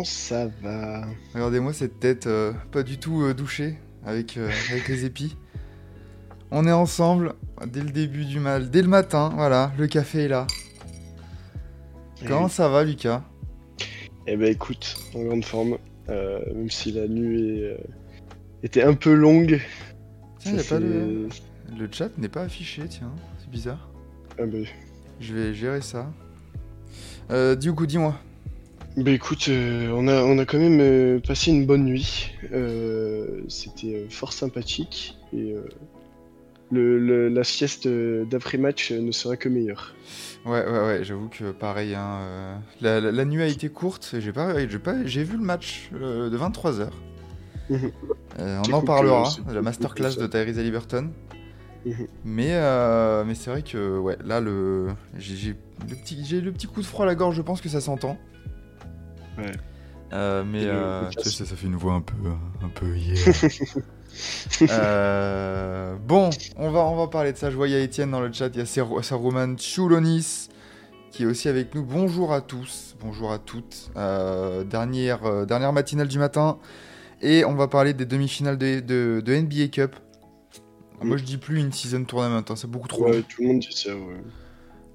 Comment ça va Regardez-moi cette tête euh, pas du tout euh, douchée avec, euh, avec les épis. On est ensemble dès le début du mal, dès le matin, voilà, le café est là. Comment ça va Lucas? Eh ben écoute, en grande forme, euh, même si la nuit est, euh, était un peu longue. Tiens, ça y a pas fait- Le chat n'est pas affiché, tiens, c'est bizarre. Ah ben, Je vais gérer ça. Euh, du coup, dis-moi. Bah écoute, euh, on, a, on a quand même euh, passé une bonne nuit. Euh, C'était fort sympathique et euh, le, le- la sieste d'après-match ne sera que meilleure. Ouais, ouais, ouais, j'avoue que pareil, hein, la, la- la nuit a été courte, et j'ai pas, vu le match de 23h. Mhm. on en parlera, la masterclass de. Tyrese Halliburton. Mhm. Mais, euh, mais c'est vrai que, ouais, là, le, j'ai, le petit, le petit coup de froid à la gorge, je pense que ça s'entend. Ouais. Euh, mais euh, le ça, ça fait une voix un peu, un peu yeah. Euh, bon, on va, on va parler de ça. Je vois, il y a Étienne dans le chat, il y a Saruman Chulonis qui est aussi avec nous. Bonjour à tous, bonjour à toutes. Euh, dernière, euh, dernière matinale du matin. Et on va parler des demi-finales de, de- de NBA Cup. Moi, je dis plus une season tournament, hein, c'est beaucoup trop long. Tout le monde dit ça, ouais.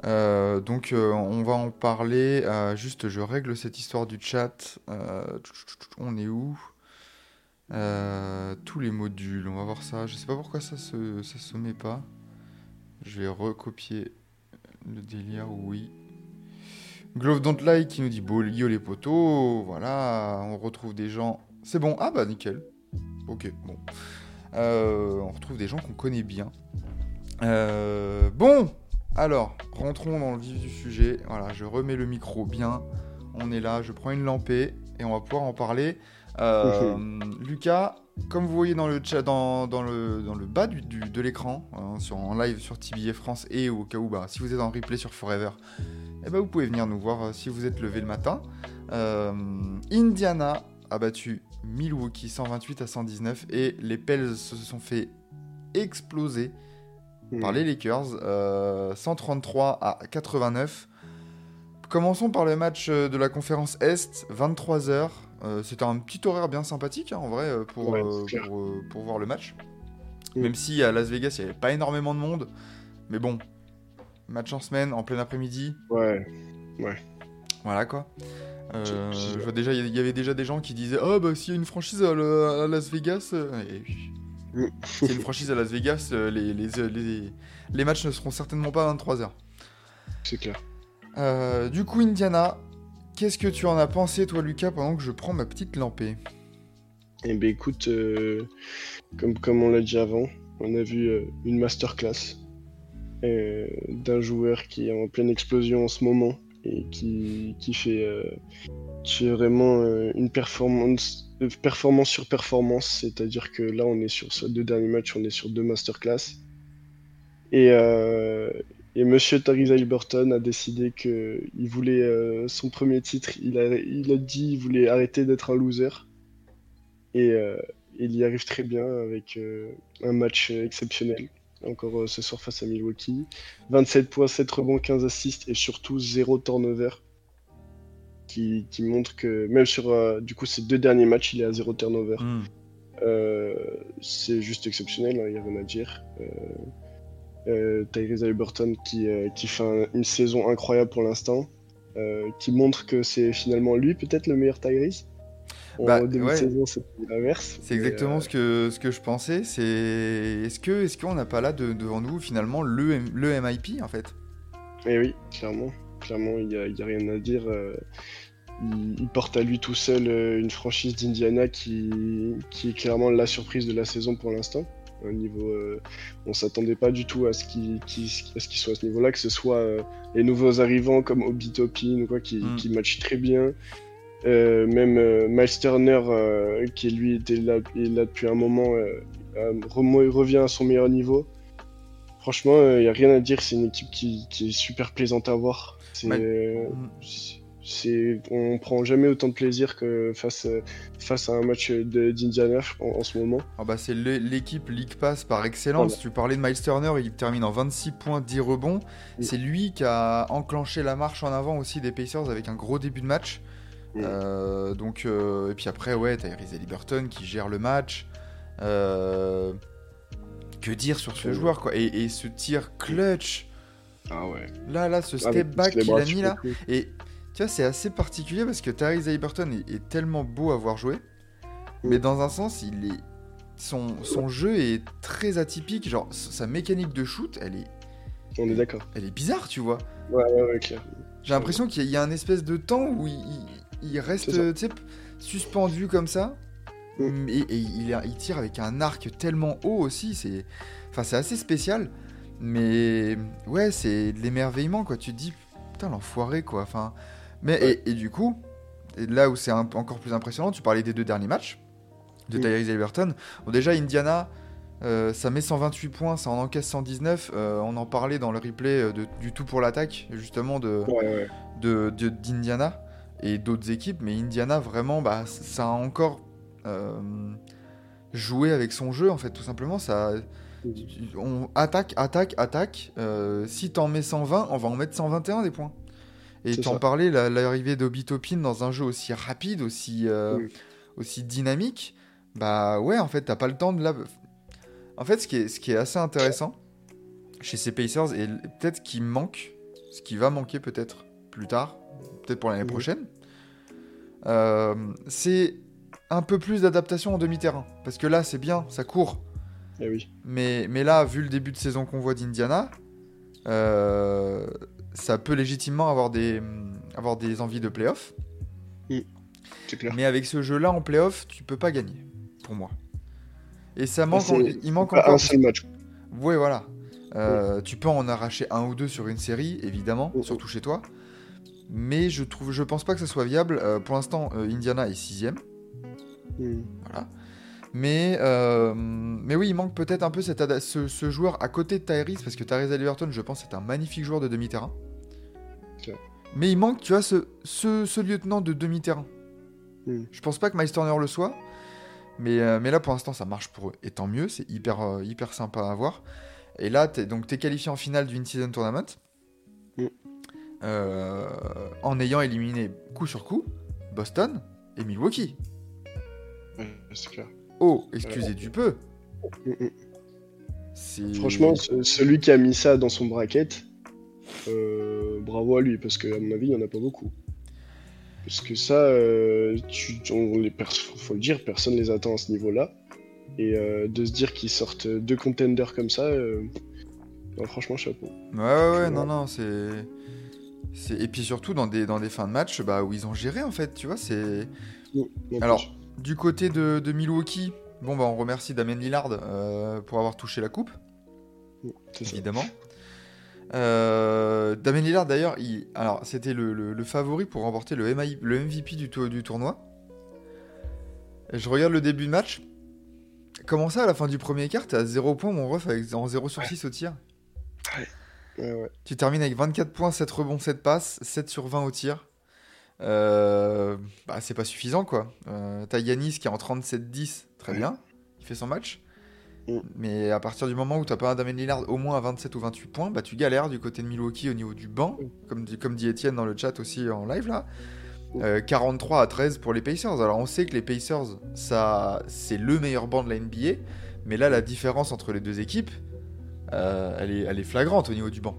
Euh, donc euh, on va en parler. Euh, juste, je règle cette histoire du chat. On est où? Tous les modules, on va voir ça. Je sais pas pourquoi ça se, ça se met pas. Je vais recopier le délire, oui. Glove Don't Lie qui nous dit Beau yo les potos. Voilà, on retrouve des gens. C'est bon, ah bah nickel. Ok, bon. On retrouve des gens qu'on connaît bien. Bon, alors, rentrons dans le vif du sujet. Voilà, je remets le micro bien. On est là, je prends une lampée et on va pouvoir en parler. Euh, Lucas, comme vous voyez dans le chat, dans, dans le, dans le bas du, du- de l'écran, hein, sur, en live sur TBA France et au cas où, bah, si vous êtes en replay sur Forever, eh ben, vous pouvez venir nous voir euh, si vous êtes levé le matin. Euh, Indiana a battu Milwaukee 128 à 119 et les Pels se sont fait exploser par les Lakers, euh, 133 à 89. Commençons par le match euh, de la conférence Est, 23h. C'était un petit horaire bien sympathique hein, en vrai euh, pour, Ouais, euh, pour, euh, pour voir le match. Mm. Même si à Las Vegas il n'y avait pas énormément de monde. Mais bon, match en semaine, en plein après-midi, Ouais, voilà quoi. Euh, je vois déjà, il y avait déjà des gens qui disaient Ah bah s'il y a une franchise à, Las Vegas. euh, et a une franchise à Las Vegas, euh, les, les, euh, les, les matchs ne seront certainement pas à 23h. c'est clair. Euh, du coup, Indiana, qu'est-ce que tu en as pensé, toi, Lucas, pendant que je prends ma petite lampée? Eh ben écoute, euh, comme, comme on l'a dit avant, on a vu euh, une masterclass d'un joueur qui est en pleine explosion en ce moment et qui, qui fait, qui fait vraiment une performance, performance sur performance, c'est-à-dire que là on est sur ces deux derniers matchs, on est sur deux masterclass. Et, euh, et Monsieur Halliburton a décidé que il voulait euh, son premier titre, il a, dit il voulait arrêter d'être un loser. Et euh, il y arrive très bien avec euh, un match euh, exceptionnel. Encore euh, ce soir face à Milwaukee. 27 points, 7 rebonds, 15 assists et surtout 0 turnover. Qui, qui montre que même sur euh, du coup ces deux derniers matchs, il est à 0 turnover. Hmm. Euh, c'est juste exceptionnel, il n'y a rien à dire. Euh, euh, Tyrese Halliburton qui, qui fait un- une saison incroyable pour l'instant, qui montre que c'est finalement lui peut-être le meilleur Tyrese. En Bah, début ouais. de saison, c'était l'inverse. C'est exactement ce, que, ce que je pensais. C'est est-ce que est-ce qu'on n'a pas là de- devant nous finalement le, le MIP en fait? Eh oui, clairement. Clairement, il n'y a, rien à dire. euh, il, il porte à lui tout seul euh, une franchise d'Indiana qui, qui est clairement la surprise de la saison pour l'instant. Un niveau, euh, on s'attendait pas du tout à ce qu'il ce qu'il soit à ce niveau-là, que ce soit euh, les nouveaux arrivants comme Obi Toppin ou quoi qui, Mm. qui matchent très bien. Euh, même Miles Turner qui lui était là, est là depuis un moment, revient à son meilleur niveau. Franchement, il n'y a rien à dire, c'est une équipe qui, qui est super plaisante à voir. C'est, Mm. c'est, on prend jamais autant de plaisir que face, face à un match d'Indiana en, en ce moment. Ah bah, c'est l'équipe League Pass par excellence. Voilà. Tu parlais de Miles Turner, il termine en 26 points, 10 rebonds. Oui. C'est lui qui a enclenché la marche en avant aussi des Pacers avec un gros début de match. Oui. Euh, donc, euh, et puis après, ouais, t'as Tyrese Liberton qui gère le match. Euh, que dire sur ce Oui. joueur, quoi. Et, et ce tir clutch. Ah ouais. Là, là, ce Avec step back qu'il a mis là. Et tu vois, c'est assez particulier parce que Tyrese Haliburton est, est tellement beau à voir jouer, mais Mm. dans un sens, il est son, son jeu est très atypique. Genre, sa mécanique de shoot, elle est, On est d'accord. elle est bizarre, tu vois. Ouais, ouais, ouais, clair. J'ai l'impression qu'il y a- un espèce de temps où il, il- il reste, suspendu comme ça. Mm. Et, et il, tire avec un arc tellement haut aussi. C'est, enfin, c'est assez spécial. Mais ouais, c'est de l'émerveillement, quoi. Tu te dis, putain, l'enfoiré, quoi. Enfin, mais Ouais. et, et du coup, et là où c'est encore plus impressionnant, tu parlais des deux derniers matchs de Mm. Tyrese Haliburton. Bon, déjà, Indiana, euh, ça met 128 points, ça en encaisse 119. Euh, on en parlait dans le replay euh, de- du tout pour l'attaque, justement, de, Ouais, ouais. de- de- d'Indiana et d'autres équipes, mais Indiana vraiment, bah, ça a encore euh, joué avec son jeu en fait, tout simplement. Ça, on attaque, attaque, attaque. Euh, si t'en mets 120, on va en mettre 121 des points. Et t'en parlais, la- l'arrivée d'Obitopin dans un jeu aussi rapide, aussi, euh, aussi dynamique, bah ouais, en fait, t'as pas le temps de la. En fait, ce qui est, ce qui est assez intéressant chez ces Pacers, et peut-être qu'il manque, ce qui va manquer peut-être plus tard, peut-être pour l'année prochaine, euh, c'est un peu plus d'adaptation en demi-terrain. Parce que là, c'est bien, ça court. Eh oui. Mais, mais là, vu le début de saison qu'on voit d'Indiana, euh, ça peut légitimement avoir des, avoir des envies de playoff. Clair. Mais avec ce jeu-là en playoff, tu peux pas gagner, pour moi. Et ça manque, en- il manque encore. un seul match. Ouais, voilà. Euh, Tu peux en arracher un ou deux sur une série, évidemment, surtout chez toi. Mais je trouve, je pense pas que ça soit viable. Euh, pour l'instant, Indiana est sixième, Hmm. voilà. Mais, euh, mais oui, il manque peut-être un peu ce, ce joueur à côté de Tyrese, parce que Tyrese Haliburton, je pense, est un magnifique joueur de demi-terrain. Mais il manque, tu vois, ce, ce, ce lieutenant de demi-terrain. Hmm. Je pense pas que Miles Turner le soit. Mais, euh, mais là, pour l'instant, ça marche pour eux. Et tant mieux, c'est hyper, euh, hyper sympa à voir. Et là, t'es, donc, t'es qualifié en finale du In-Season Tournament. Mm. Euh, en ayant éliminé coup sur coup Boston et Milwaukee. Ouais, c'est clair. Oh, excusez du peu. Franchement, ce- celui qui a mis ça dans son bracket, euh, bravo à lui, parce que à mon avis, il n'y en a pas beaucoup. Parce que ça, euh, tu, on, les faut le dire, personne les attend à ce niveau-là. Et euh, de se dire qu'ils sortent deux contenders comme ça, non, franchement, chapeau. Ouais, ouais, ouais, Tu non, non, c'est... c'est... Et puis surtout, dans des, dans des fins de match bah, où ils ont géré, en fait, tu vois, c'est... Alors. Du côté de, de Milwaukee, bon, bah, on remercie Damien Lillard euh, pour avoir touché la coupe. évidemment. Euh, Damien Lillard d'ailleurs, il... alors c'était le, le- le favori pour remporter le, MI le MVP du, tou- du tournoi. Et je regarde le début de match. Comment ça, à la fin du premier quart, t'es à 0 points, mon ref, avec, en 0 sur 6 au tir? Ouais, ouais. Tu termines avec 24 points, 7 rebonds, 7 passes, 7 sur 20 au tir. Euh, bah, c'est pas suffisant, quoi. Euh, T'as Yanis qui est en 37-10, très Ouais. bien. Il fait son match. Mm. Mais à partir du moment où t'as pas un Damien Lillard au moins à 27 ou 28 points, bah tu galères du côté de Milwaukee au niveau du banc, Mm. comme, dit- comme dit Étienne dans le chat aussi en live là. Mm. Euh, 43 à 13 pour les Pacers. Alors on sait que les Pacers, ça, c'est le meilleur banc de la NBA, mais là la différence entre les deux équipes, elle, est, elle est flagrante au niveau du banc.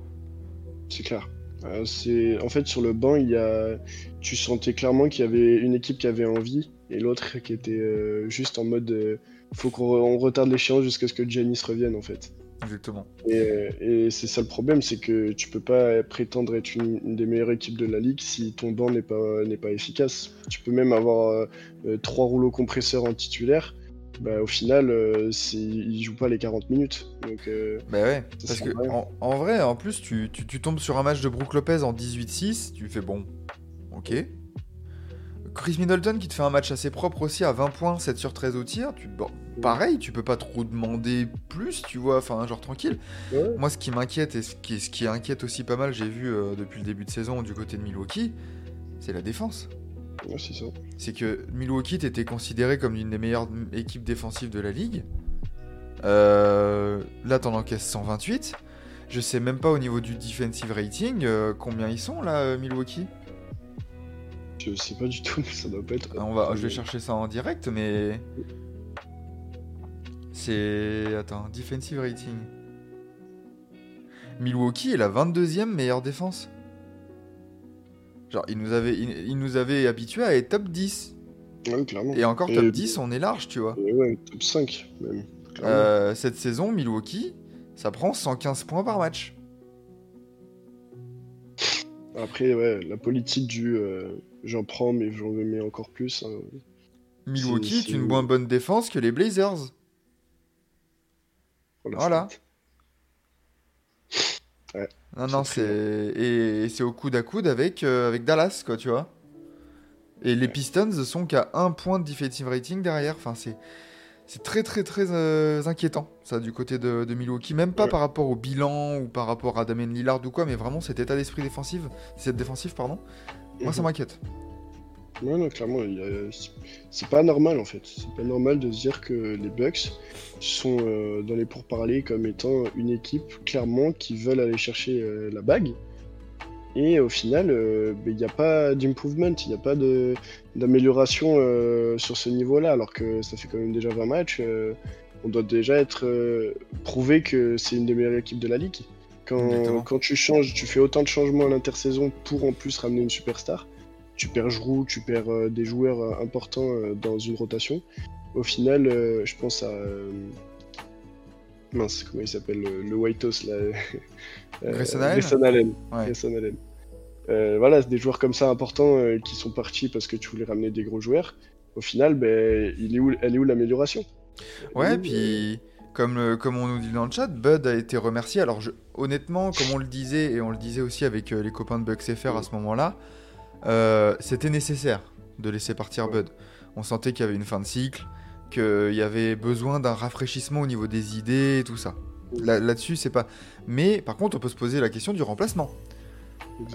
C'est clair. Euh, c'est en fait sur le banc, il y a, tu sentais clairement qu'il y avait une équipe qui avait envie et l'autre qui était euh, juste en mode, euh, faut qu'on re- on retarde l'échéance jusqu'à ce que Giannis revienne en fait. Exactement. Et, euh, et c'est ça le problème, c'est que tu peux pas prétendre être une, une des meilleures équipes de la ligue si ton banc n'est pas n'est pas efficace. Tu peux même avoir trois rouleaux compresseurs en titulaire. Bah, au final, euh, il joue pas les 40 minutes. Donc, euh, Bah ouais, parce que en, en vrai, en plus, tu, tu- tu tombes sur un match de Brook Lopez en 18-6, tu fais bon, ok. Chris Middleton qui te fait un match assez propre aussi à 20 points, 7 sur 13 au tir, tu, bon, pareil, tu peux pas trop demander plus, tu vois, enfin, genre tranquille. ouais, Moi, ce qui m'inquiète et ce qui, ce qui inquiète aussi pas mal, j'ai vu euh, depuis le début de saison du côté de Milwaukee, c'est la défense. Ouais, c'est ça. C'est que Milwaukee était considéré comme l'une des meilleures équipes défensives de la ligue. Euh, là, t'en encaisses 128. Je sais même pas au niveau du defensive rating euh, combien ils sont là, euh, Milwaukee. Je sais pas du tout, mais ça doit pas être. On va, je vais chercher ça en direct, mais c'est attends, defensive rating. Milwaukee est la 22e meilleure défense. Genre, ils nous avaient, ils, ils nous avaient habitués à être top 10. Ouais, clairement. Et encore Et- top 10, on est large, tu vois. Et ouais, top 5 même. Euh, cette saison, Milwaukee, ça prend 115 points par match. Après, ouais, la politique du euh, j'en prends, mais j'en mets encore plus. hein. Milwaukee est une moins bonne défense que les Blazers. Voilà. Non, non, C'est c'est. Et, c'est au coude à coude avec, euh, avec Dallas, quoi, tu vois. Et les Pistons sont qu'à un point de defensive rating derrière. Enfin, c'est. C'est très très très euh, inquiétant ça du côté de, de Milwaukee, même pas Ouais. par rapport au bilan ou par rapport à Damien Lillard ou quoi, mais vraiment cet état d'esprit défensif, cette défensive pardon. Moi ça Mhm. m'inquiète. Ouais, non, clairement, c'est- pas normal en fait. C'est pas normal de se dire que les Bucks sont euh, dans les pourparlers comme étant une équipe clairement qui veulent aller chercher euh, la bague. Et au final, euh, ben, il n'y a pas d'improvement, il n'y a pas d'amélioration sur ce niveau-là, alors que ça fait quand même déjà 20 matchs. on doit déjà être prouvé que c'est une des meilleures équipes de la ligue. Quand, quand tu changes, tu fais autant de changements à l'intersaison pour en plus ramener une superstar tu perds Jrou, tu perds euh, des joueurs euh, importants euh, dans une rotation. Au final, je pense à. mince, comment il s'appelle Le, le White House là Grayson Allen Grayson Allen. Ouais. Grayson Allen. Euh, voilà, des joueurs comme ça importants euh, qui sont partis parce que tu voulais ramener des gros joueurs. Au final, ben, il est où, elle est où l'amélioration? Ouais, où, puis comme, comme on nous dit dans le chat, Bud a été remercié. Alors je- honnêtement, comme on le disait, et on le disait aussi avec euh, les copains de Bucks FR à ce moment-là, euh, c'était nécessaire de laisser partir. Bud. On sentait qu'il y avait une fin de cycle, qu'il y avait besoin d'un rafraîchissement au niveau des idées et tout ça. Là- Là-dessus, c'est pas. Mais par contre, on peut se poser la question du remplacement.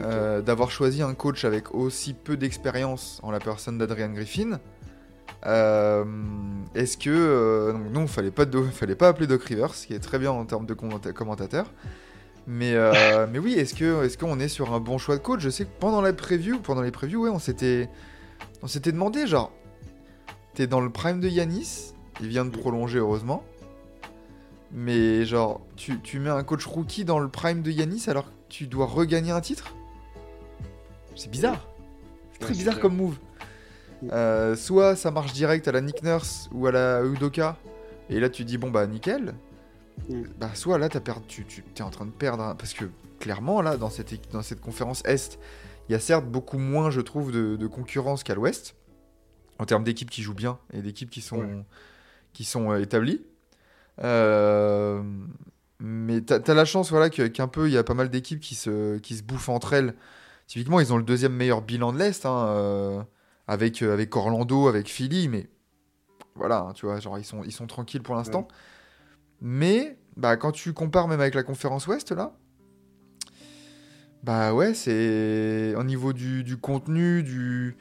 Euh, D'avoir choisi un coach avec aussi peu d'expérience en la personne d'Adrian Griffin. Euh, Est-ce que donc non, fallait pas de- fallait pas appeler Doc Rivers, qui est très bien en termes de commenta- commentateur. Mais euh, mais oui, est-ce que est-ce qu'on est sur un bon choix de coach? Je sais que pendant la preview, pendant les previews, ouais, on s'était on s'était demandé genre t'es dans le prime de Yanis, il vient de prolonger heureusement. Mais genre, tu, tu mets un coach rookie dans le prime de Yanis alors que tu dois regagner un titre? C'est bizarre. C'est très Ouais, bizarre comme move. Euh, soit ça marche direct à la Nick Nurse ou à la Udoka, et là tu dis bon bah nickel. Mm. Bah soit là perdu, tu, tu es en train de perdre, parce que clairement là dans cette, dans cette conférence Est, il y a certes beaucoup moins je trouve de, de concurrence qu'à l'Ouest, en termes d'équipes qui jouent bien et d'équipes qui sont, Ouais. qui sont euh, établies. Euh, mais t'as as la chance voilà qu'un peu il y a pas mal d'équipes qui se, qui se bouffent entre elles. Typiquement ils ont le deuxième meilleur bilan de l'Est, hein, euh, avec, avec Orlando, avec Philly, mais voilà, hein, tu vois, genre ils sont, ils sont tranquilles pour l'instant. Mais bah, quand tu compares même avec la conférence Ouest, là, bah ouais, c'est au niveau du, du contenu, du,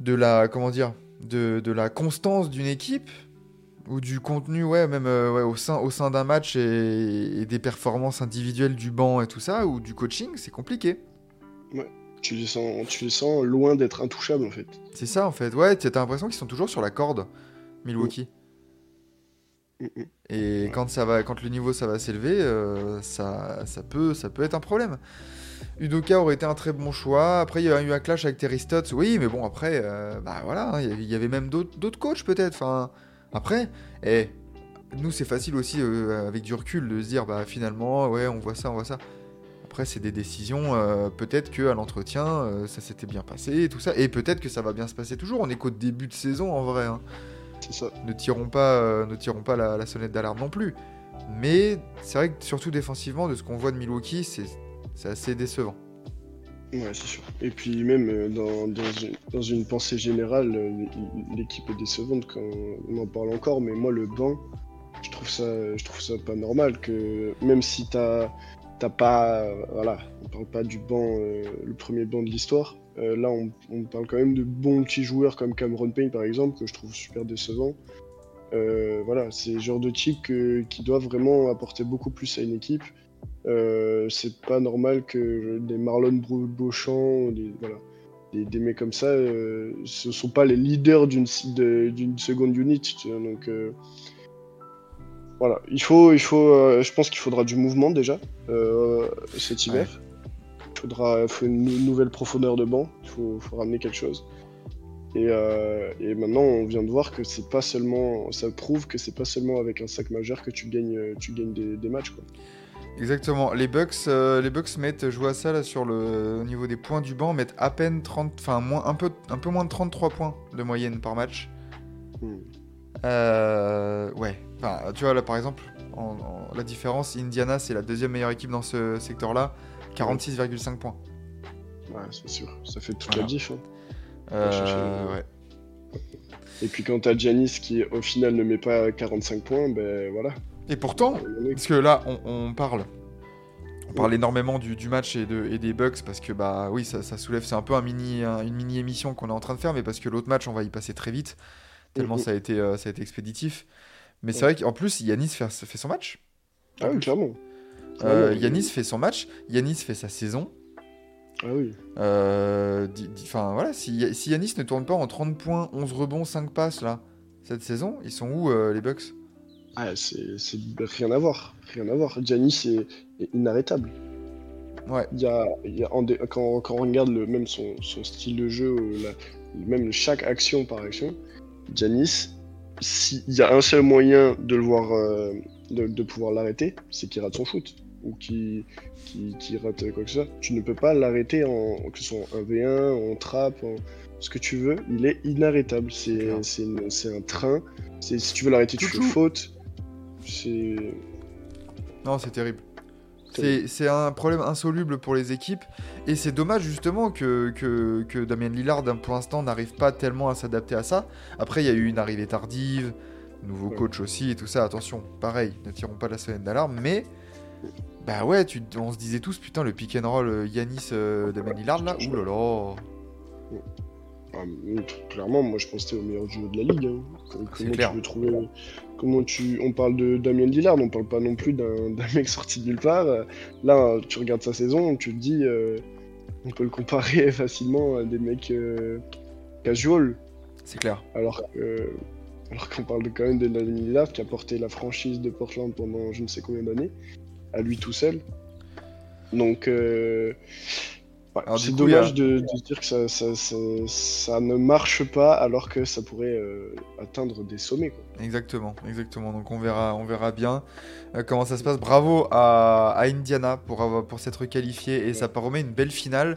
de la, comment dire, de, de la constance d'une équipe, ou du contenu, ouais, même euh, ouais, au sein, au sein d'un match et, et des performances individuelles du banc et tout ça, ou du coaching, c'est compliqué. Tu les sens, tu les sens loin d'être intouchables en fait. C'est ça en fait, ouais, t'as l'impression qu'ils sont toujours sur la corde, Milwaukee. Et quand ça va, quand le niveau ça va s'élever, euh, ça, ça peut, ça peut être un problème. Udoka aurait été un très bon choix. Après, il y a eu un clash avec Terry Stotts. Oui, mais bon, après, euh, bah voilà, hein, il y avait- même d'autres coachs peut-être. Enfin, après, eh, nous c'est facile aussi euh, avec du recul de se dire, bah finalement, ouais, on voit ça, on voit ça. Après, c'est des décisions. euh, peut-être que à l'entretien, euh, ça s'était bien passé, et tout ça, et peut-être que ça va bien se passer toujours. On est qu'au début de saison en vrai. hein. C'est ça. ne tirons pas, euh, ne tirons pas la, la sonnette d'alarme non plus. Mais c'est vrai que surtout défensivement, de ce qu'on voit de Milwaukee, c'est c'est assez décevant. Ouais, c'est sûr. Et puis même euh, dans, dans, une, dans une pensée générale, euh, l'équipe est décevante quand on en parle encore, mais moi le banc, je trouve ça, je trouve ça pas normal que même si t'as t'as pas, euh, voilà, on parle pas du banc, euh, le premier banc de l'histoire. Euh, là, on, parle quand même de bons petits joueurs comme Cameron Payne par exemple que je trouve super décevant. Voilà, c'est le genre de type qui doit vraiment apporter beaucoup plus à une équipe. Euh, c'est pas normal que des Marlon Beauchamp, des, voilà, des, des mecs comme ça, euh, ce sont pas les leaders d'une seconde unit. donc voilà, il faut, il faut, euh, je pense qu'il faudra du mouvement déjà euh, cet hiver. Il faudra, faut une nou- nouvelle profondeur de banc. Il faut, faut ramener quelque chose. Et, euh, et maintenant, on vient de voir que c'est pas seulement, ça prouve que c'est pas seulement avec un sac majeur que tu gagnes, tu gagnes des, des matchs. Quoi. Exactement. Les Bucks, euh, les Bucks mettent, je vois ça là sur le au niveau des points du banc, mettent à peine 30, enfin moins, un peu, un peu moins de 33 points de moyenne par match. Hmm. Euh, ouais. Enfin, tu vois là par exemple, en- en- la différence, Indiana c'est la deuxième meilleure équipe dans ce secteur-là, 46,5 points. Ouais, c'est sûr. Ça fait toute Voilà. la diff. hein. Euh, ouais. Et puis quand t'as Giannis qui au final ne met pas 45 points, ben voilà. Et pourtant, Parce que là, on, on parle. On parle énormément du, du match et, de, et des Bucks parce que bah oui, ça, ça soulève. C'est un peu un mini, un- une mini émission qu'on est en train de faire, mais parce que l'autre match, on va y passer très vite, tellement ça a été, euh, ça a été expéditif. Mais c'est vrai qu'en plus, Yanis fait, fait son match. Ah oui, clairement. Euh. Yanis fait son match. Yanis fait sa saison. Ah oui. Euh, Enfin voilà, si, si Yanis ne tourne pas en 30 points, 11 rebonds, 5 passes là, cette saison, ils sont où euh, les Bucks? Ah, c'est c'est rien à voir. Rien à voir. Giannis est, est inarrêtable. Ouais. Y a, y a en dé- quand, quand on regarde le, même son, son style de jeu, la- même chaque action par action, Giannis, s'il y a un seul moyen de le voir, euh, de, de pouvoir l'arrêter, c'est qu'il rate son shoot ou qu'il rate quoi que ce soit. Tu ne peux pas l'arrêter en que ce soit en 1v1, en trap, en ce que tu veux. Il est inarrêtable. C'est un train. C'est- Si tu veux l'arrêter, tu fais faute. C'est Non, c'est terrible. C'est un problème insoluble pour les équipes. Et c'est dommage justement que, que, que Damien Lillard, pour l'instant, n'arrive pas tellement à s'adapter à ça. Après, il y a eu une arrivée tardive, nouveau coach aussi et tout ça. Attention, pareil, ne tirons pas la sonnette d'alarme. Mais, bah ouais, tu, on se disait tous, putain, le pick and roll euh, Yanis euh, Damien Lillard là, là. Ah, clairement, moi je pense que t'es au meilleur duo de la ligue. hein. Comment clair. tu veux trouver Comment tu On parle de Damien Lillard, on parle pas non plus d'un mec sorti de nulle part. Là, tu regardes sa saison, tu te dis, euh, on peut le comparer facilement à des mecs euh, casual. C'est clair. Alors que, alors qu'on parle de, quand même de Damien Lillard qui a porté la franchise de Portland pendant je ne sais combien d'années, à lui tout seul. Donc, euh, ouais, c'est a- dommage de, dire que ça, ça, ça, ça ne marche pas alors que ça pourrait euh, atteindre des sommets. Quoi. Exactement, exactement. Donc on verra, on verra bien euh, comment ça se passe. Bravo à, à Indiana pour, avoir, pour s'être qualifié et ça promet une belle finale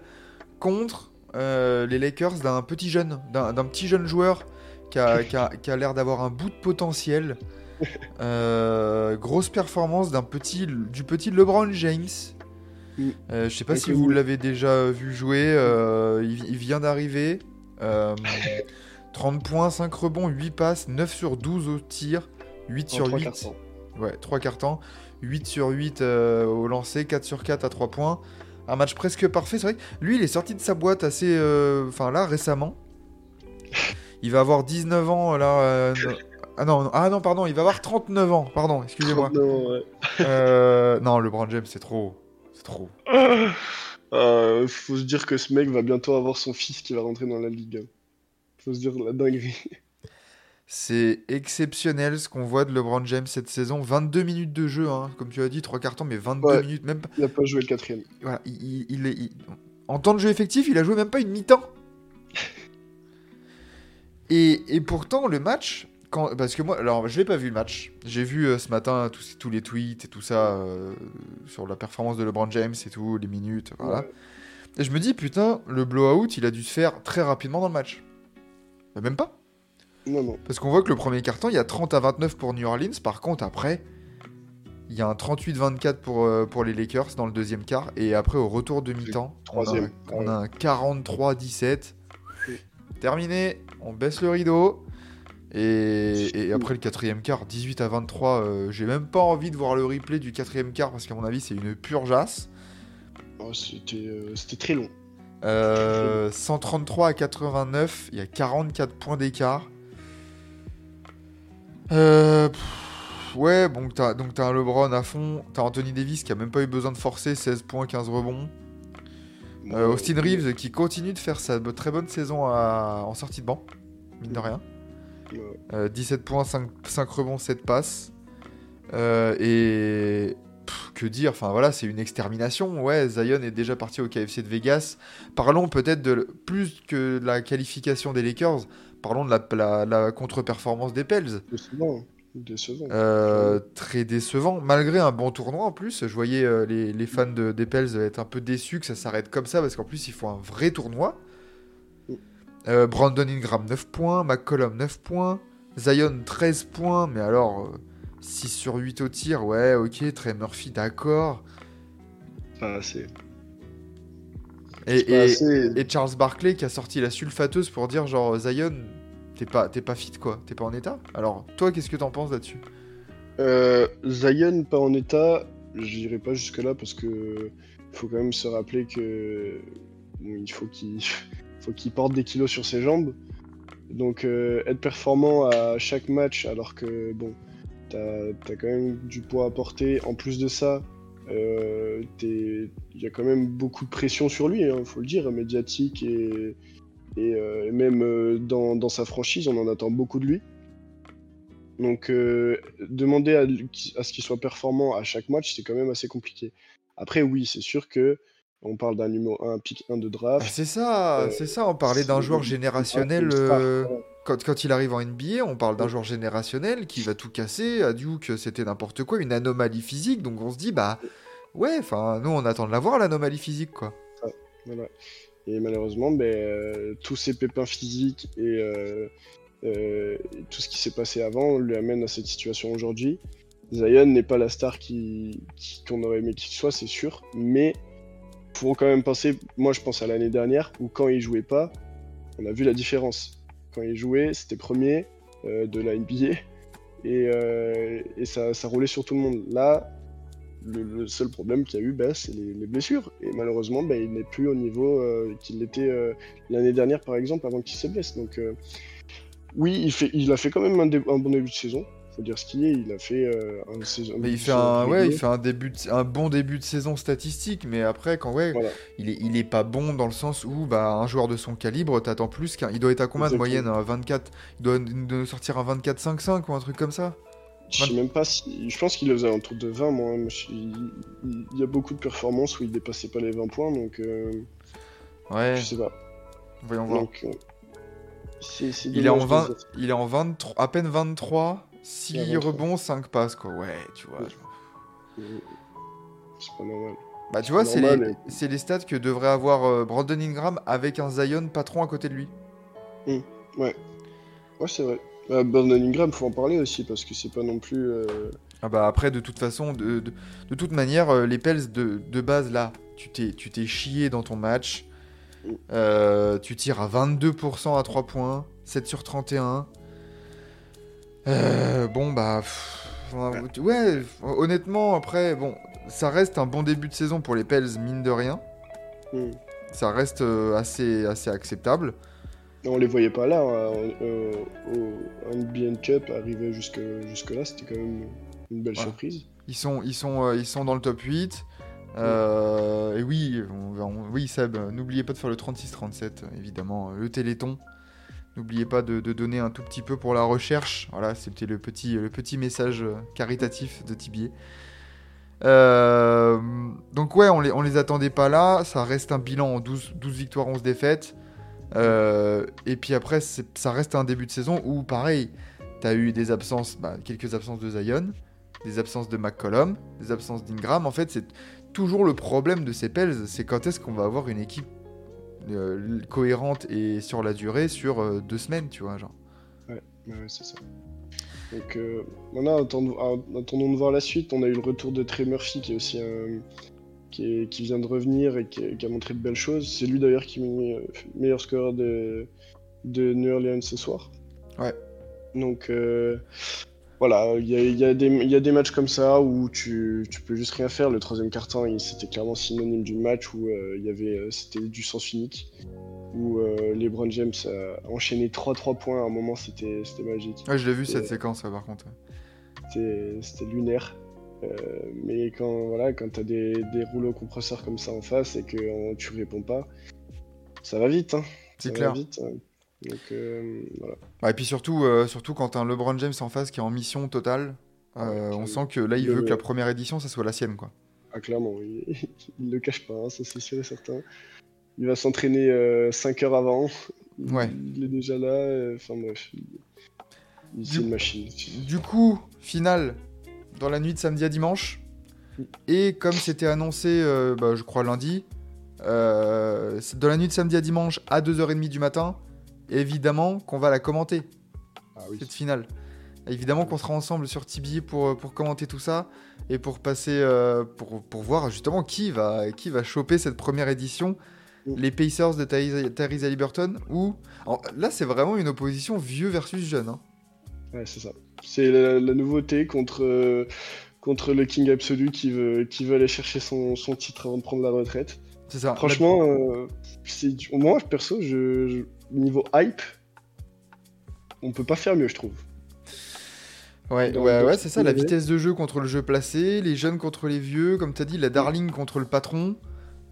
contre euh, les Lakers d'un petit jeune, d'un petit jeune joueur qui a, qui a- qui a l'air d'avoir un bout de potentiel. Grosse performance d'un petit, du petit LeBron James. Mm. Euh, je sais pas si vous l'avez déjà vu jouer. euh, il, il vient d'arriver. Euh, 30 points, 5 rebonds, 8 passes, 9 sur 12 au tir, 8 En sur trois 8. quarts temps. Ouais, 3 cartons, 8 sur 8 euh, au lancer, 4 sur 4 à 3 points. Un match presque parfait. C'est vrai lui, il est sorti de sa boîte assez. euh, Enfin, là, récemment. Il va avoir 19 ans, là. euh, Ah non, non, ah non, pardon, il va avoir 39 ans, pardon, excusez-moi. Non, ouais. Euh, non, LeBron James, c'est trop. C'est trop. Euh, faut se dire que ce mec va bientôt avoir son fils qui va rentrer dans la ligue. Faut se dire la dinguerie. C'est exceptionnel ce qu'on voit de LeBron James cette saison. 22 minutes de jeu, hein, comme tu as dit, 3 cartons, mais 22 Ouais. minutes, même pas. Il a pas joué le quatrième. Voilà, il, il- il est- il- En temps de jeu effectif, il a joué même pas une mi-temps. Et, et pourtant, le match. Quand, parce que moi, alors je l'ai pas vu le match. J'ai vu euh, ce matin tous, tous les tweets et tout ça euh, sur la performance de LeBron James et tout, les minutes, voilà. Et je me dis, putain, le blowout, il a dû se faire très rapidement dans le match. Bah, même pas. Non, non. Parce qu'on voit que le premier carton, il y a 30 à 29 pour New Orleans. Par contre, après, il y a un 38-24 pour, euh, pour les Lakers dans le deuxième quart. Et après, au retour de mi-temps, on a, on a un 43-17. Terminé, on baisse le rideau. Et, et après le quatrième quart, 18 à 23, euh, j'ai même pas envie de voir le replay du quatrième quart parce qu'à mon avis c'est une pure jasse. Oh, c'était euh, c'était très long. Euh, 133 à 89, il y a 44 points d'écart. Euh, pff, ouais, bon, t'as, donc t'as un LeBron à fond, t'as Anthony Davis qui a même pas eu besoin de forcer, 16 points, 15 rebonds. Euh, Austin Reeves qui continue de faire sa très bonne saison à- en sortie de banc, mine de rien. Ouais. Euh, 17 points, 5, 5 rebonds, 7 passes. Euh, et pff, que dire Enfin voilà, c'est une extermination. Ouais, Zion est déjà parti au KFC de Vegas. Parlons peut-être de plus que de la qualification des Lakers. Parlons de la, la- la contre-performance des Pels. Décevant. Décevant. Euh, très décevant, malgré un bon tournoi en plus. Je voyais les, les fans de, des Pels être un peu déçus que ça s'arrête comme ça, parce qu'en plus, il faut un vrai tournoi. Euh, Brandon Ingram 9 points, McCollum 9 points, Zion 13 points, mais alors euh, 6 sur 8 au tir, ouais, ok, Trey Murphy, d'accord. Pas assez. Et, Pas et- assez. et Charles Barkley qui a sorti la sulfateuse pour dire genre Zion, t'es pas, t'es pas fit quoi, t'es pas en état. Alors, toi, qu'est-ce que t'en penses là-dessus? Euh, Zion pas en état, j'irai pas jusque là parce que faut quand même se rappeler que bon, il faut qu'il faut qu'il porte des kilos sur ses jambes. Donc euh, être performant à chaque match alors que bon t'as as quand même du poids à porter. En plus de ça, euh, il y a quand même beaucoup de pression sur lui, il faut le dire, médiatique et, et, euh, même dans, dans sa franchise, on en attend beaucoup de lui. Donc, demander à, à ce qu'il soit performant à chaque match, c'est quand même assez compliqué. Après, oui, c'est sûr que on parle d'un numéro 1, pick 1 de Ah, draft. C'est ça, Euh, c'est ça, on parlait d'un joueur générationnel. euh, quand, quand il arrive en NBA, on parle d'un joueur générationnel qui va tout casser. À Duke, c'était n'importe quoi, une anomalie physique. Donc on se dit, bah ouais, enfin, nous on attend de la voir, l'anomalie physique, quoi. Voilà. Et malheureusement, ben, euh, tous ces pépins physiques et tout ce qui s'est passé avant lui amène à cette situation aujourd'hui. Zion n'est pas la star qui qui- qu'on aurait aimé qu'il soit, c'est sûr, mais faut quand même penser. Moi, je pense à l'année dernière où quand il jouait pas, on a vu la différence. Quand il jouait, c'était premier euh, de la NBA et, euh, et ça, ça roulait sur tout le monde. Là, le, seul problème qu'il y a eu, bah, c'est les, les blessures. Et malheureusement, bah, il n'est plus au niveau euh, qu'il était l'année dernière, par exemple, avant qu'il se blesse. Donc, oui, il, fait, il a fait quand même un bon début de saison. Faut dire ce qu'il est. Il a fait euh, un saison. Mais il fait un, ouais, il fait un début, de- un bon début de saison statistique, mais après, quand ouais, Voilà. il est, il est pas bon dans le sens où, bah, un joueur de son calibre, t'attends plus qu'un. Il doit être à combien de moyenne, un 24 Il doit nous sortir un 24-5-5 ou un truc comme ça? Je sais même pas si. Je pense qu'il le faisait autour de 20, moi. Il, y a beaucoup de performances où il dépassait pas les 20 points, donc euh, Ouais, je sais pas. voyons voir. Donc, euh, Il est, en dommage 20, de- il est en 23, à peine 23, 6 Il a 23. rebonds, 5 passes, quoi. Ouais, tu vois. Ouais. je- C'est pas normal. Bah, tu vois, c'est les, c'est les stats que devrait avoir euh, Brandon Ingram avec un Zion patron à côté de lui. Ouais, c'est vrai. Euh, Brandon Ingram, faut en parler aussi parce que c'est pas non plus. euh, Ah bah après, de toute façon, de, de, de toute manière, euh, les Pels de, de base, là, tu t'es, chié dans ton match. Mm. Tu tires à 22% à 3 points, 7 sur 31. Euh, bon, bah... pff, ouais, honnêtement, après, bon, ça reste un bon début de saison pour les Pels, mine de rien. hmm. Ça reste euh, assez, assez acceptable. On les voyait pas là. hein, euh, au NBN Cup, arriver jusque, jusque là, c'était quand même une belle surprise. Ils sont, ils sont, euh, ils sont dans le top 8. Euh, et oui, on, va- on- oui, Seb, n'oubliez pas de faire le 36-37, euh, évidemment, le Téléthon. N'oubliez pas de, donner un tout petit peu pour la recherche. Voilà, c'était le petit, message euh, caritatif de Tibier. Euh, donc ouais, on les, on les attendait pas là. Ça reste un bilan en 12, 12 victoires, 11 défaites. Euh, et puis après, ça reste un début de saison où, pareil, tu as eu des absences, bah, quelques absences de Zion, des absences de McCollum, des absences d'Ingram. En fait, c'est toujours le problème de ces Pels, c'est quand est-ce qu'on va avoir une équipe euh, cohérente et sur la durée sur euh, deux semaines, tu vois, genre. Ouais, ouais, c'est ça. Donc euh, voilà, attendons, ah, attendons de voir la suite. On a eu le retour de Trey Murphy qui est aussi un, qui, est- qui vient de revenir et qui, qui a montré de belles choses. C'est lui d'ailleurs qui met euh, meilleur scoreur de, de New Orleans ce soir. Ouais. Donc voilà, il y a, y des- il y a des matchs comme ça où tu, tu peux juste rien faire. Le troisième il- c'était clairement synonyme du match où euh, il y avait, euh, c'était du sens unique. Où euh, LeBron James a enchaîné 3-3 points à un moment, c'était magique. Ouais, je l'ai vu cette Et- séquence, par contre. C'était lunaire. Euh, mais quand voilà, quand t'as des, des rouleaux compresseurs comme ça en face et que euh, tu réponds pas, ça va vite. Hein. C'est clair. Va vite, hein. Donc euh, voilà. Ouais, et puis surtout, euh, surtout quand un LeBron James en face qui est en mission totale, euh, Ouais, on sent que là, il veut que la première édition, ça soit la sienne, quoi. Ah, clairement, il, il le cache pas, hein, ça c'est sûr et certain. Il va s'entraîner 5 heures avant. Il, Ouais. il est déjà là. euh, Enfin bref, c'est Du- une machine. Du coup, finale dans la nuit de samedi à dimanche. Et comme c'était annoncé, bah, je crois lundi, dans la nuit de samedi à dimanche à 2h30 du matin, évidemment qu'on va la commenter, Ah oui. cette finale. Évidemment qu'on sera ensemble sur Tibi pour, euh, pour commenter tout ça et pour passer, euh, pour, pour voir justement qui va, qui va choper cette première édition. Mm. Les Pacers de Tyrese Haliburton ou... Là, c'est vraiment une opposition vieux versus jeune. hein. Ouais, c'est ça. C'est la, la nouveauté contre, euh, contre le King absolu qui veut, qui veut aller chercher son, son titre avant de prendre la retraite. C'est ça. Franchement, euh, c'est du- moi, perso, je, je- niveau hype, on peut pas faire mieux, je trouve. Ouais, Dans- ouais, dans ouais, ce c'est ça, la vitesse de jeu contre le jeu placé, les jeunes contre les vieux, comme t'as dit, la darling contre le patron.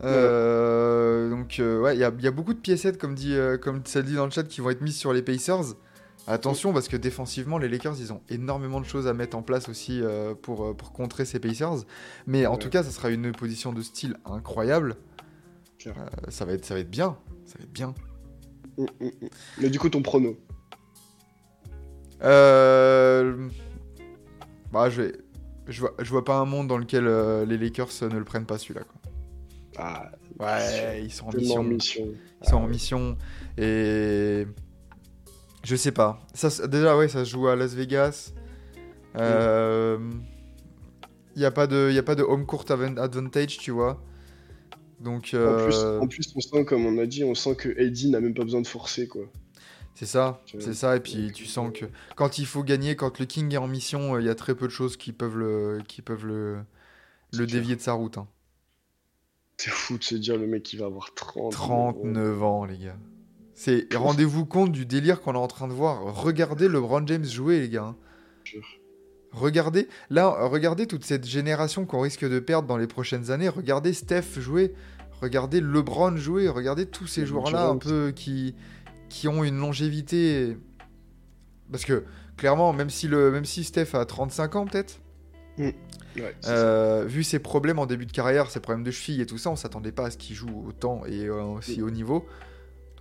Euh, Donc, euh, ouais, il y a, il y a beaucoup de piécettes, comme, dit, euh, comme ça dit dans le chat, qui vont être mises sur les Pacers. Attention, parce que défensivement, les Lakers, ils ont énormément de choses à mettre en place aussi euh, pour, pour contrer ces Pacers. Mais en Ouais. tout cas, ça sera une position de style incroyable. Ça, va être, ça va être bien. Ça va être bien. Mm, mm, mm. Mais du coup, ton prono. Euh... Bah, je vais... Je vois, je vois pas un monde dans lequel euh, les Lakers euh, ne le prennent pas celui-là. Quoi. Ah, Ouais, ils sont en mission. mission. Ils sont Ah en ouais. mission. Et. Je sais pas. Ça, déjà, ouais, ça se joue à Las Vegas. Euh... Il n'y a, pas de- y a pas de home court advantage, tu vois. Donc, En, plus, euh, en plus, on sent, comme on a dit, on sent que AD n'a même pas besoin de forcer, quoi. c'est ça. C'est ça. Et puis, tu euh, sens que quand il faut gagner, quand le King est en mission, il y a très peu de choses qui peuvent le, qui peuvent le, le dévier de sa route. hein. C'est fou de se dire le mec qui va avoir 30. 39 ans, les gars. C'est rendez-vous compte du délire qu'on est en train de voir. Regardez LeBron James jouer, les gars. hein. Regardez, là, regardez toute cette génération qu'on risque de perdre dans les prochaines années. Regardez Steph jouer, regardez LeBron jouer, regardez tous ces joueurs-là un peu qui, qui ont une longévité. Parce que clairement, même si, le, même si Steph a 35 ans peut-être, Ouais, ça. euh, vu ses problèmes en début de carrière, ses problèmes de cheville et tout ça, on s'attendait pas à ce qu'il joue autant et euh, aussi Mm. haut niveau.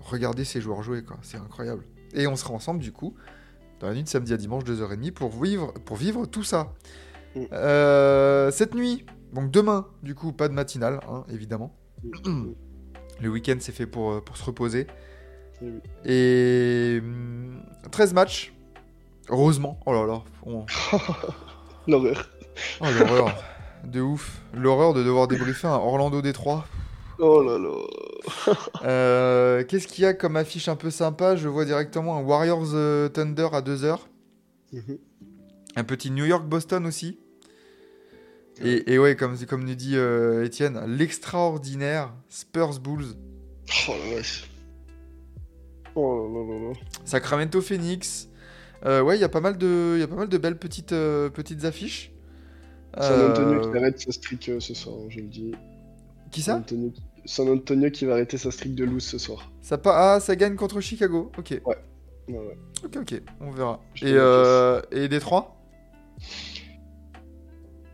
Regardez ces joueurs jouer, quoi, c'est incroyable. Et on sera ensemble du coup dans la nuit de samedi à dimanche 2h30 pour vivre, pour vivre tout ça. Mm. Euh, cette nuit, donc demain, du coup, pas de matinale, hein, évidemment. Mm. Le week-end c'est fait pour, euh, pour se reposer. Eh. Et hum, 13 matchs. Heureusement. Oh là là. on- L'horreur. Oh l'horreur. De ouf. L'horreur de devoir débriefer un Orlando Détroit. Oh là là. Euh, Qu'est-ce qu'il y a comme affiche un peu sympa? Je vois directement un Warriors euh, Thunder à 2h. Mhm. Un petit New York Boston aussi. Et, et ouais, comme, comme nous dit euh, Étienne, l'extraordinaire Spurs Bulls. Oh la vache. Oh là là là là. Sacramento Phoenix. Euh, ouais, il y a pas mal de, il y a pas mal de belles petites, petites affiches. San Antonio qui arrête sa streak ce soir, je le dis. Qui ça? Antonio, San Antonio qui va arrêter sa streak de lose ce soir. ça, pa- ah, ça gagne contre Chicago. Ok. Ouais, ouais. Ok, ok, on verra. Je Et, euh, et Détroit?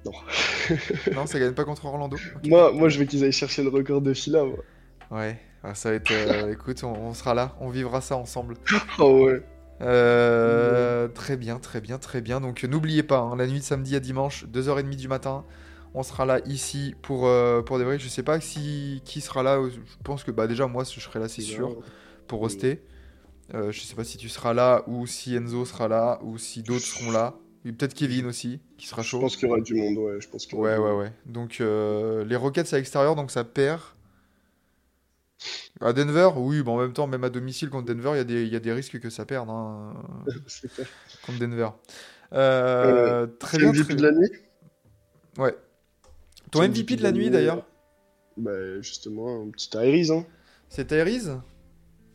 Non. Non, ça gagne pas contre Orlando. Moi, moi, je veux qu'ils aillent chercher le record de Fila. Moi. Ouais, ah, ça va être. euh, écoute, on, on sera là, on vivra ça ensemble. Oh ouais. Euh, Très bien, très bien, très bien. Donc n'oubliez pas, hein, la nuit de samedi à dimanche, 2h30 du matin, on sera là ici pour, euh, pour des vrais. Je sais pas si qui sera là. Je pense que bah déjà moi je serai là, c'est sûr, pour Oui. hoster. Euh, je sais pas si tu seras là ou si Enzo sera là ou si d'autres seront là. Peut-être Kevin aussi qui sera Je chaud. pense qu'il y aura du monde, ouais. Je pense Ouais, ouais, ouais. Donc donc les Rockets à l'extérieur, donc ça perd. À Denver, oui, mais en même temps, même à domicile contre Denver, il y, a des- y a des risques que ça perde hein, contre Denver. Euh, très bien. Très de bien. la nuit? Ouais. Ton MVP de la nuit d'ailleurs, Bah, justement, un petit Tyrese, hein. c'est Tyrese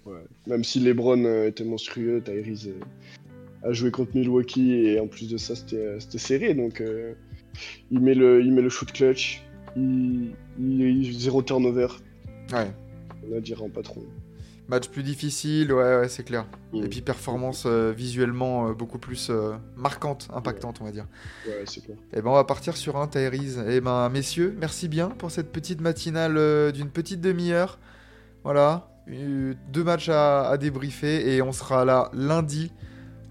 Ouais. Même si LeBron euh, était monstrueux, Tyrese euh, a joué contre Milwaukee et en plus de ça, c'était euh, serré. Donc, euh, il, met le, il met le shoot clutch, il, il, il- zéro turnover. Ouais. On a dirait en patron. Match plus difficile, ouais, ouais, c'est clair. Mm. Et puis performance euh, visuellement euh, beaucoup plus euh, marquante, impactante, on va dire. Ouais, clair. Et ben on va partir sur un Tyrese. Et ben messieurs, merci bien pour cette petite matinale d'une petite demi-heure. Voilà, deux matchs à, à débriefer et on sera là lundi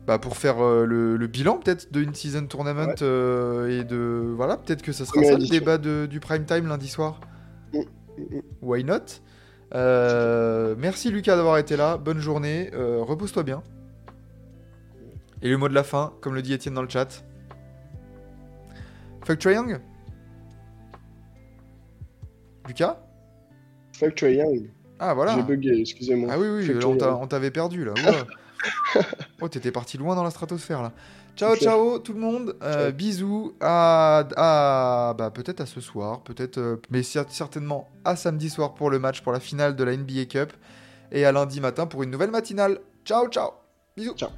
bah, pour faire le, le bilan peut-être d'une season tournament Ouais. et de voilà peut-être que ça sera ça le débat de- du prime time lundi soir. Mm, mm, mm. Why not? Euh, Merci Lucas d'avoir été là. Bonne journée. Euh, Repose-toi bien. Et le mot de la fin, comme le dit Étienne dans le chat. Fuck Young Lucas? Fuck Young. Ah voilà. J'ai bugué, excusez-moi. Ah oui, oui, Fuck on t'avait perdu là. Oh, t'étais parti loin dans la stratosphère là. Ciao, ciao tout le monde. Euh, Ciao. bisous à, à- bah, peut-être à ce soir, peut-être, euh, mais cer- certainement à samedi soir pour le match pour la finale de la NBA Cup et à lundi matin pour une nouvelle matinale. Ciao, ciao. Bisous. Ciao.